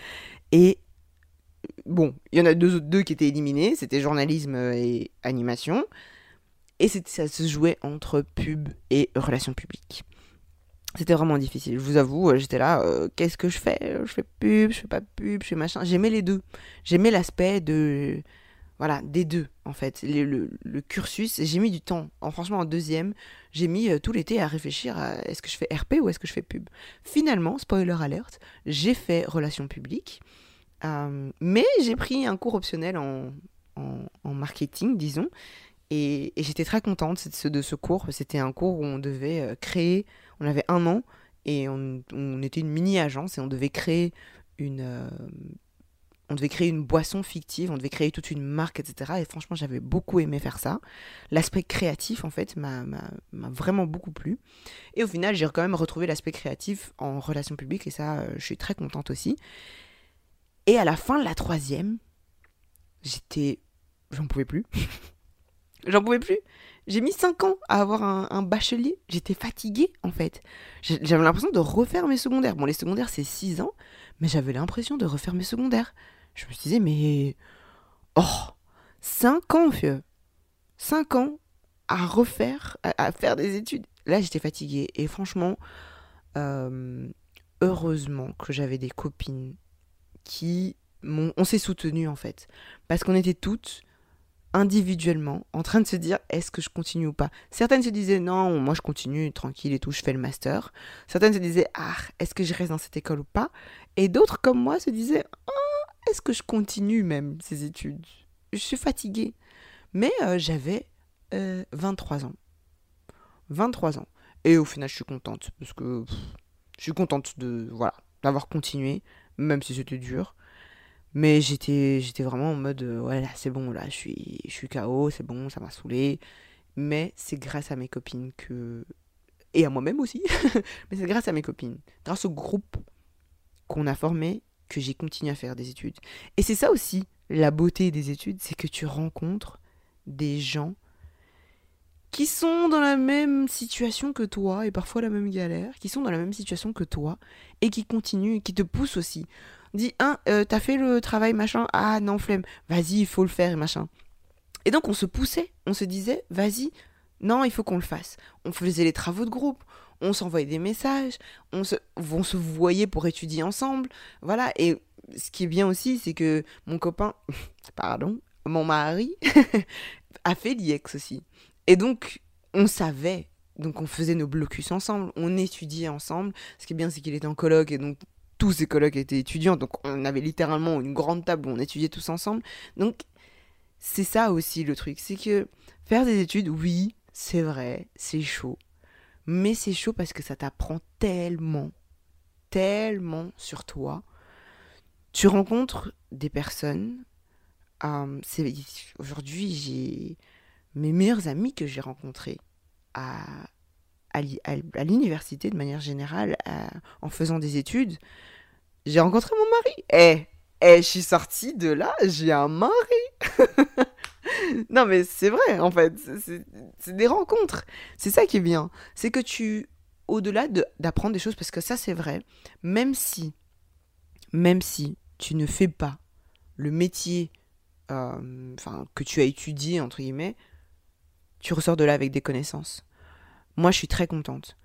et bon, il y en a deux, deux qui étaient éliminés, c'était journalisme et animation. Et ça se jouait entre pub et relations publiques. C'était vraiment difficile, je vous avoue, euh, j'étais là, euh, qu'est-ce que je fais? Je fais pub, je fais pas pub, je fais machin. J'aimais les deux. J'aimais l'aspect de... Voilà, des deux, en fait. Le, cursus, j'ai mis du temps. En, franchement, en deuxième, j'ai mis euh, tout l'été à réfléchir à est-ce que je fais RP ou est-ce que je fais pub. Finalement, spoiler alert, j'ai fait relations publiques, mais j'ai pris un cours optionnel en, marketing, disons, et, j'étais très contente de ce cours. C'était un cours où on devait euh, créer, on avait un an et on, était une mini-agence et on devait créer une... Euh, on devait créer une boisson fictive, on devait créer toute une marque, etc. Et franchement, j'avais beaucoup aimé faire ça. L'aspect créatif, en fait, m'a vraiment beaucoup plu. Et au final, j'ai quand même retrouvé l'aspect créatif en relations publiques, et ça, euh, je suis très contente aussi. Et à la fin de la troisième, j'étais... J'en pouvais plus. J'en pouvais plus. J'ai mis 5 ans à avoir un, bachelier. J'étais fatiguée, en fait. J'avais l'impression de refaire mes secondaires. Bon, les secondaires, c'est 6 ans, mais j'avais l'impression de refaire mes secondaires. Je me disais, mais. Oh 5 ans, vieux 5 ans à refaire, à, faire des études. Là, j'étais fatiguée. Et franchement, euh, heureusement que j'avais des copines qui m'ont. On s'est soutenues, en fait. Parce qu'on était toutes individuellement en train de se dire est-ce que je continue ou pas? Certaines se disaient non, moi je continue tranquille et tout, je fais le master. Certaines se disaient ah, est-ce que je reste dans cette école ou pas? Et d'autres comme moi se disaient oh, est-ce que je continue même ces études? Je suis fatiguée. Mais euh, j'avais 23 euh, ans. 23 ans. Et au final, je suis contente parce que je suis contente de voilà, d'avoir continué même si c'était dur. Mais j'étais, j'étais vraiment en mode, euh, ouais, là, c'est bon, là, je suis, je suis KO, c'est bon, ça m'a saoulé. Mais c'est grâce à mes copines que. Et à moi-même aussi. mais c'est grâce à mes copines, grâce au groupe qu'on a formé, que j'ai continué à faire des études. Et c'est ça aussi, la beauté des études, c'est que tu rencontres des gens qui sont dans la même situation que toi, et parfois la même galère, qui sont dans la même situation que toi, et qui continuent, qui te poussent aussi dit un, euh, t'as fait le travail machin, ah non flemme, vas-y il faut le faire machin. Et donc on se poussait, on se disait vas-y, non il faut qu'on le fasse. On faisait les travaux de groupe, on s'envoyait des messages, on se, on se voyait pour étudier ensemble. Voilà. Et ce qui est bien aussi, c'est que mon copain, pardon, mon mari, a fait l'IEX aussi. Et donc, on savait. Donc, on faisait nos blocus ensemble, on étudiait ensemble. Ce qui est bien, c'est qu'il était en colloque et donc tous ses collègues étaient étudiants. Donc, on avait littéralement une grande table où on étudiait tous ensemble. Donc, c'est ça aussi le truc. C'est que faire des études, oui, c'est vrai, c'est chaud. Mais c'est chaud parce que ça t'apprend tellement, tellement sur toi. Tu rencontres des personnes. Euh, Aujourd'hui, j'ai mes meilleurs amis que j'ai rencontrés à, à, l'université de manière générale, en faisant des études. J'ai rencontré mon mari. Eh, eh, je suis sortie de là, j'ai un mari. non, mais c'est vrai, en fait. C'est des rencontres. C'est ça qui est bien. C'est que tu, au-delà d'apprendre des choses, parce que ça, c'est vrai, même si, même si tu ne fais pas le métier euh, que tu as étudié, entre guillemets, tu ressors de là avec des connaissances. Moi, je suis très contente.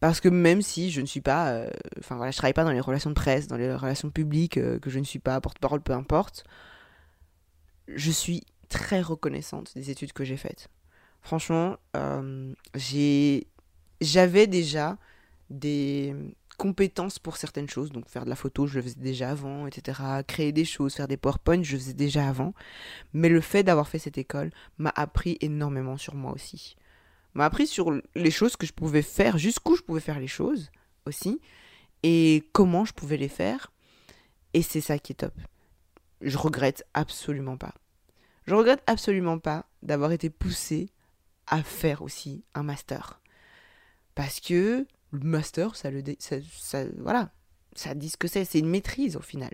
Parce que même si je ne suis pas, euh, enfin voilà, je travaille pas dans les relations de presse, dans les relations publiques, euh, que je ne suis pas porte-parole, peu importe, je suis très reconnaissante des études que j'ai faites. Franchement, euh, j'avais déjà des compétences pour certaines choses, donc faire de la photo, je le faisais déjà avant, etc. Créer des choses, faire des PowerPoint, je le faisais déjà avant. Mais le fait d'avoir fait cette école m'a appris énormément sur moi aussi m'a appris sur les choses que je pouvais faire, jusqu'où je pouvais faire les choses aussi, et comment je pouvais les faire. Et c'est ça qui est top. Je regrette absolument pas. Je regrette absolument pas d'avoir été poussé à faire aussi un master. Parce que le master, ça voilà, ça dit ce que c'est, c'est une maîtrise au final.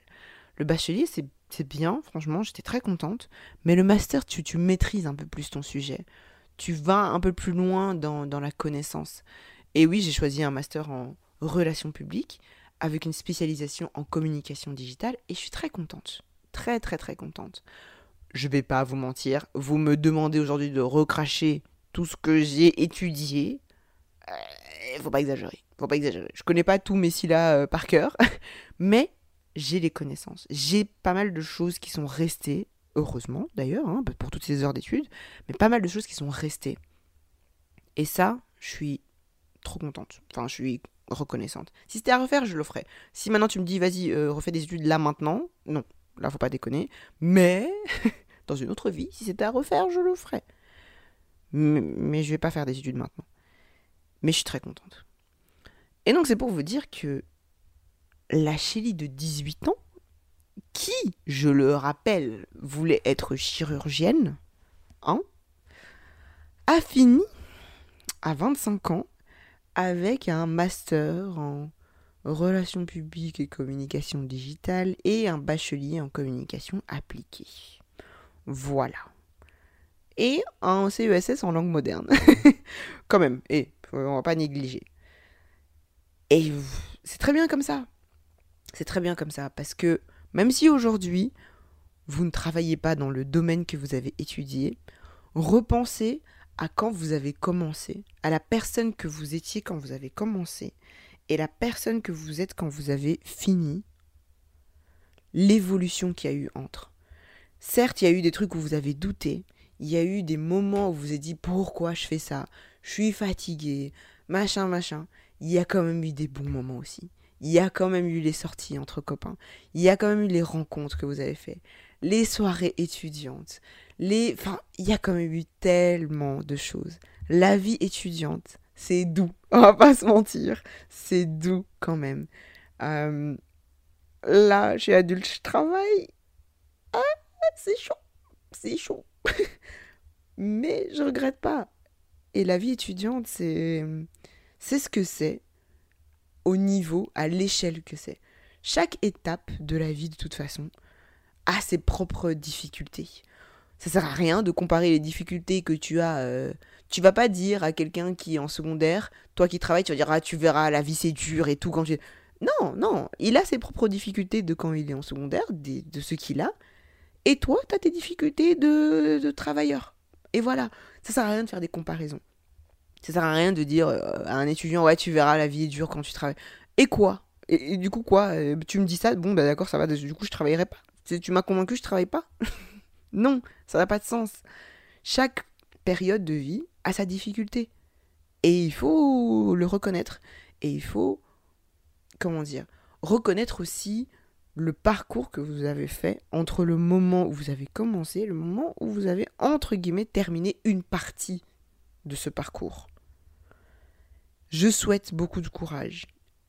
Le bachelier, c'est bien, franchement, j'étais très contente. Mais le master, tu, tu maîtrises un peu plus ton sujet tu vas un peu plus loin dans, la connaissance. Et oui, j'ai choisi un master en relations publiques avec une spécialisation en communication digitale et je suis très contente. Très très très contente. Je vais pas vous mentir, vous me demandez aujourd'hui de recracher tout ce que j'ai étudié. Euh, faut pas exagérer. Faut pas exagérer. Je connais pas tous mes là euh, par cœur, mais j'ai les connaissances. J'ai pas mal de choses qui sont restées heureusement d'ailleurs, hein, pour toutes ces heures d'études, mais pas mal de choses qui sont restées. Et ça, je suis trop contente. Enfin, je suis reconnaissante. Si c'était à refaire, je le ferais. Si maintenant tu me dis, vas-y, euh, refais des études là maintenant, non, là faut pas déconner. Mais dans une autre vie, si c'était à refaire, je le ferais. Mais, mais je vais pas faire des études maintenant. Mais je suis très contente. Et donc c'est pour vous dire que la Chélie de 18 ans, qui, je le rappelle, voulait être chirurgienne, hein, a fini à 25 ans avec un master en relations publiques et communication digitale et un bachelier en communication appliquée. Voilà. Et un CESS en langue moderne. Quand même, et on va pas négliger. Et c'est très bien comme ça. C'est très bien comme ça parce que même si aujourd'hui, vous ne travaillez pas dans le domaine que vous avez étudié, repensez à quand vous avez commencé, à la personne que vous étiez quand vous avez commencé, et la personne que vous êtes quand vous avez fini, l'évolution qu'il y a eu entre. Certes, il y a eu des trucs où vous avez douté, il y a eu des moments où vous avez dit pourquoi je fais ça, je suis fatigué, machin, machin. Il y a quand même eu des bons moments aussi. Il y a quand même eu les sorties entre copains, il y a quand même eu les rencontres que vous avez faites, les soirées étudiantes, les... Enfin, il y a quand même eu tellement de choses. La vie étudiante, c'est doux, on va pas se mentir, c'est doux quand même. Euh, là, je adulte, je travaille. Ah, c'est chaud, c'est chaud. Mais je regrette pas. Et la vie étudiante, c'est c'est ce que c'est au niveau, à l'échelle que c'est. Chaque étape de la vie, de toute façon, a ses propres difficultés. Ça sert à rien de comparer les difficultés que tu as. Euh, tu vas pas dire à quelqu'un qui est en secondaire, toi qui travailles, tu vas dire ah tu verras la vie c'est dur et tout quand tu. Non, non, il a ses propres difficultés de quand il est en secondaire, de ce qu'il a, et toi tu as tes difficultés de, travailleur. Et voilà, ça sert à rien de faire des comparaisons. Ça sert à rien de dire euh, à un étudiant, ouais, tu verras, la vie est dure quand tu travailles. Et quoi? Et, du coup, quoi? Euh, Tu me dis ça, bon, bah d'accord, ça va, du coup, je travaillerai pas. Tu m'as convaincu, je travaille pas? Non, ça n'a pas de sens. Chaque période de vie a sa difficulté. Et il faut le reconnaître. Et il faut, comment dire, reconnaître aussi le parcours que vous avez fait entre le moment où vous avez commencé et le moment où vous avez, entre guillemets, terminé une partie de ce parcours. Je souhaite beaucoup de courage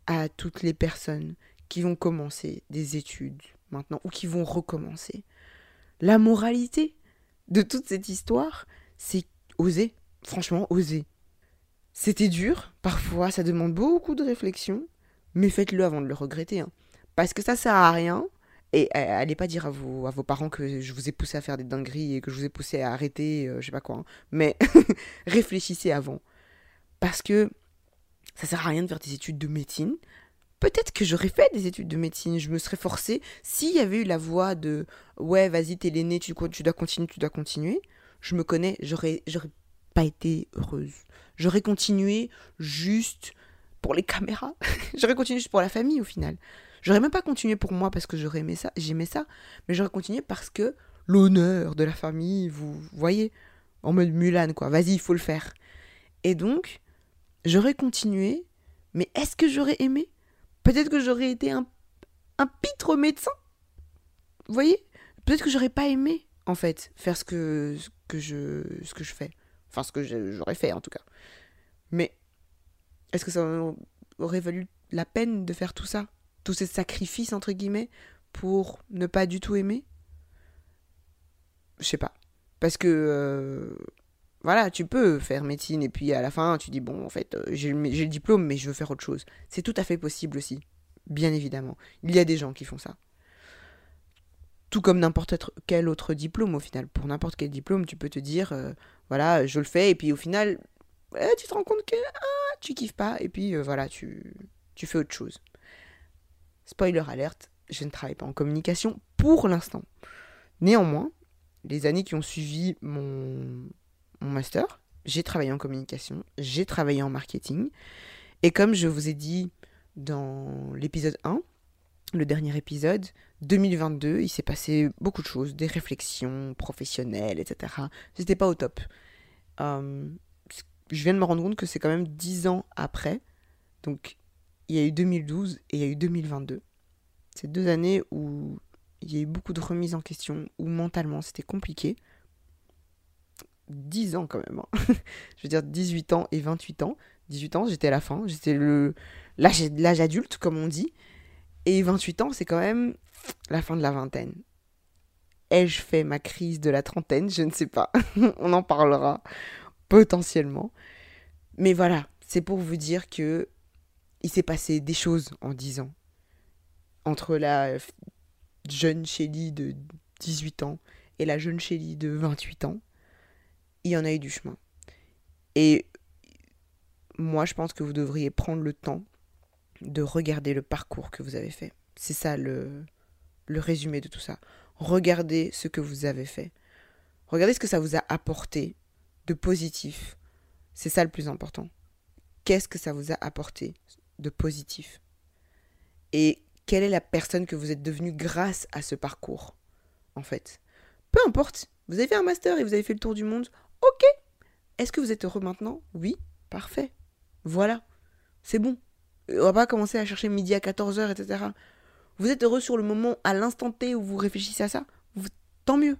à toutes les personnes qui vont commencer des études maintenant ou qui vont recommencer. La moralité de toute cette histoire, c'est oser, franchement, oser. C'était dur, parfois ça demande beaucoup de réflexion, mais faites-le avant de le regretter. Hein. Parce que ça sert à rien. Et euh, allez pas dire à vos, à vos parents que je vous ai poussé à faire des dingueries et que je vous ai poussé à arrêter, euh, je sais pas quoi. Hein. Mais réfléchissez avant. Parce que ça sert à rien de faire des études de médecine. Peut-être que j'aurais fait des études de médecine, je me serais forcée. S'il y avait eu la voix de ouais, vas-y, t'es l'aîné, tu, tu dois continuer, tu dois continuer. Je me connais, j'aurais, j'aurais pas été heureuse. J'aurais continué juste pour les caméras. j'aurais continué juste pour la famille au final. J'aurais même pas continué pour moi parce que j'aurais aimé ça, j'aimais ça, mais j'aurais continué parce que l'honneur de la famille, vous voyez, en mode Mulan quoi, vas-y, il faut le faire. Et donc, j'aurais continué, mais est-ce que j'aurais aimé? Peut-être que j'aurais été un, un pitre médecin? Voyez? Peut-être que j'aurais pas aimé, en fait, faire ce que, je, ce que je fais. Enfin, ce que j'aurais fait, en tout cas. Mais est-ce que ça aurait valu la peine de faire tout ça? Tous ces sacrifices, entre guillemets, pour ne pas du tout aimer? Je sais pas. Parce que, euh, voilà, tu peux faire médecine et puis à la fin, tu dis, bon, en fait, euh, j'ai le diplôme, mais je veux faire autre chose. C'est tout à fait possible aussi, bien évidemment. Il y a des gens qui font ça. Tout comme n'importe quel autre diplôme, au final. Pour n'importe quel diplôme, tu peux te dire, euh, voilà, je le fais, et puis au final, tu te rends compte que ah, tu kiffes pas, et puis voilà, tu, tu fais autre chose. Spoiler alerte, je ne travaille pas en communication pour l'instant. Néanmoins, les années qui ont suivi mon, master, j'ai travaillé en communication, j'ai travaillé en marketing. Et comme je vous ai dit dans l'épisode 1, le dernier épisode, 2022, il s'est passé beaucoup de choses, des réflexions professionnelles, etc. C'était pas au top. Euh, je viens de me rendre compte que c'est quand même 10 ans après. Donc il y a eu 2012 et il y a eu 2022. C'est deux années où il y a eu beaucoup de remises en question, où mentalement c'était compliqué. 10 ans quand même. Hein. je veux dire 18 ans et 28 ans. 18 ans, j'étais la fin, j'étais le l'âge adulte comme on dit. Et 28 ans, c'est quand même la fin de la vingtaine. Ai-je fait ma crise de la trentaine? Je ne sais pas. on en parlera potentiellement. Mais voilà, c'est pour vous dire que il s'est passé des choses en 10 ans. Entre la jeune Shelly de 18 ans et la jeune Shelly de 28 ans, il y en a eu du chemin. Et moi, je pense que vous devriez prendre le temps de regarder le parcours que vous avez fait. C'est ça le, le résumé de tout ça. Regardez ce que vous avez fait. Regardez ce que ça vous a apporté de positif. C'est ça le plus important. Qu'est-ce que ça vous a apporté de positif Et quelle est la personne que vous êtes devenue grâce à ce parcours, en fait? Peu importe, vous avez fait un master et vous avez fait le tour du monde, ok Est-ce que vous êtes heureux maintenant? Oui, parfait. Voilà, c'est bon. On va pas commencer à chercher midi à 14h, etc. Vous êtes heureux sur le moment, à l'instant T où vous réfléchissez à ça? Tant mieux.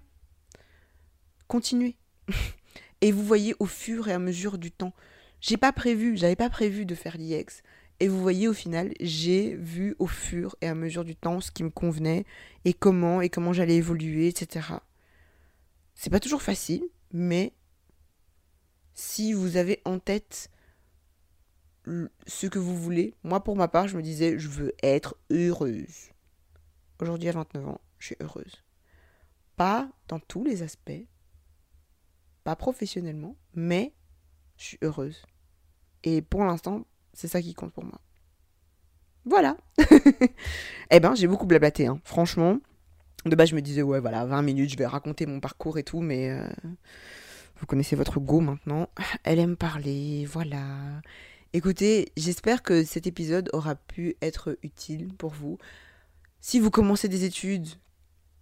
Continuez. et vous voyez au fur et à mesure du temps. J'ai pas prévu, j'avais pas prévu de faire l'IEX. Et vous voyez, au final, j'ai vu au fur et à mesure du temps ce qui me convenait et comment et comment j'allais évoluer, etc. C'est pas toujours facile, mais si vous avez en tête ce que vous voulez, moi pour ma part, je me disais, je veux être heureuse. Aujourd'hui, à 29 ans, je suis heureuse. Pas dans tous les aspects, pas professionnellement, mais je suis heureuse. Et pour l'instant, c'est ça qui compte pour moi. Voilà. eh ben, j'ai beaucoup blablaté, hein. franchement. De base, je me disais, ouais, voilà, 20 minutes, je vais raconter mon parcours et tout, mais. Euh, Vous connaissez votre go maintenant. Elle aime parler, voilà. Écoutez, j'espère que cet épisode aura pu être utile pour vous. Si vous commencez des études,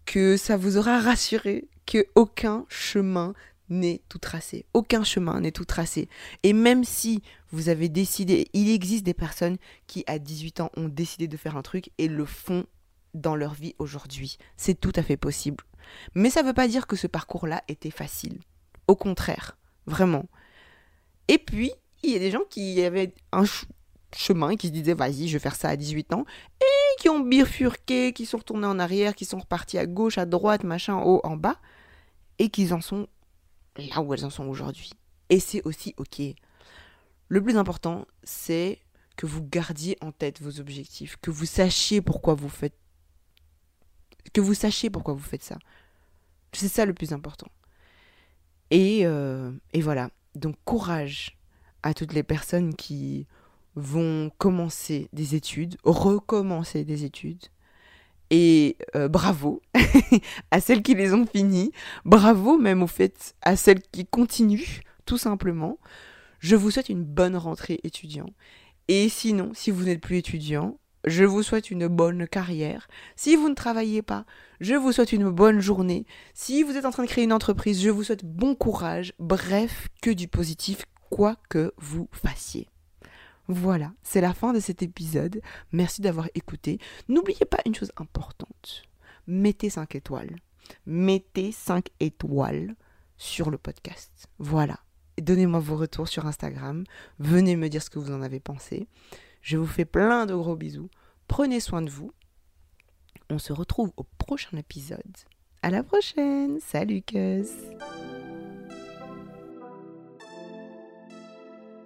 que ça vous aura rassuré que aucun chemin n'est tout tracé. Aucun chemin n'est tout tracé. Et même si vous avez décidé, il existe des personnes qui à 18 ans ont décidé de faire un truc et le font dans leur vie aujourd'hui. C'est tout à fait possible. Mais ça ne veut pas dire que ce parcours-là était facile. Au contraire, vraiment. Et puis, il y a des gens qui avaient un chemin qui se disaient, vas-y, je vais faire ça à 18 ans, et qui ont bifurqué, qui sont retournés en arrière, qui sont repartis à gauche, à droite, machin, haut, en bas, et qu'ils en sont là où elles en sont aujourd'hui. Et c'est aussi OK. Le plus important, c'est que vous gardiez en tête vos objectifs, que vous sachiez pourquoi vous faites que vous sachiez pourquoi vous faites ça. C'est ça le plus important. Et, euh, et voilà. Donc courage à toutes les personnes qui vont commencer des études, recommencer des études. Et euh, bravo à celles qui les ont finies. Bravo même au fait à celles qui continuent, tout simplement. Je vous souhaite une bonne rentrée étudiant. Et sinon, si vous n'êtes plus étudiant, je vous souhaite une bonne carrière. Si vous ne travaillez pas, je vous souhaite une bonne journée. Si vous êtes en train de créer une entreprise, je vous souhaite bon courage. Bref, que du positif, quoi que vous fassiez. Voilà, c'est la fin de cet épisode. Merci d'avoir écouté. N'oubliez pas une chose importante. Mettez 5 étoiles. Mettez 5 étoiles sur le podcast. Voilà. Donnez-moi vos retours sur Instagram. Venez me dire ce que vous en avez pensé. Je vous fais plein de gros bisous. Prenez soin de vous. On se retrouve au prochain épisode. À la prochaine. Salut, Cuz.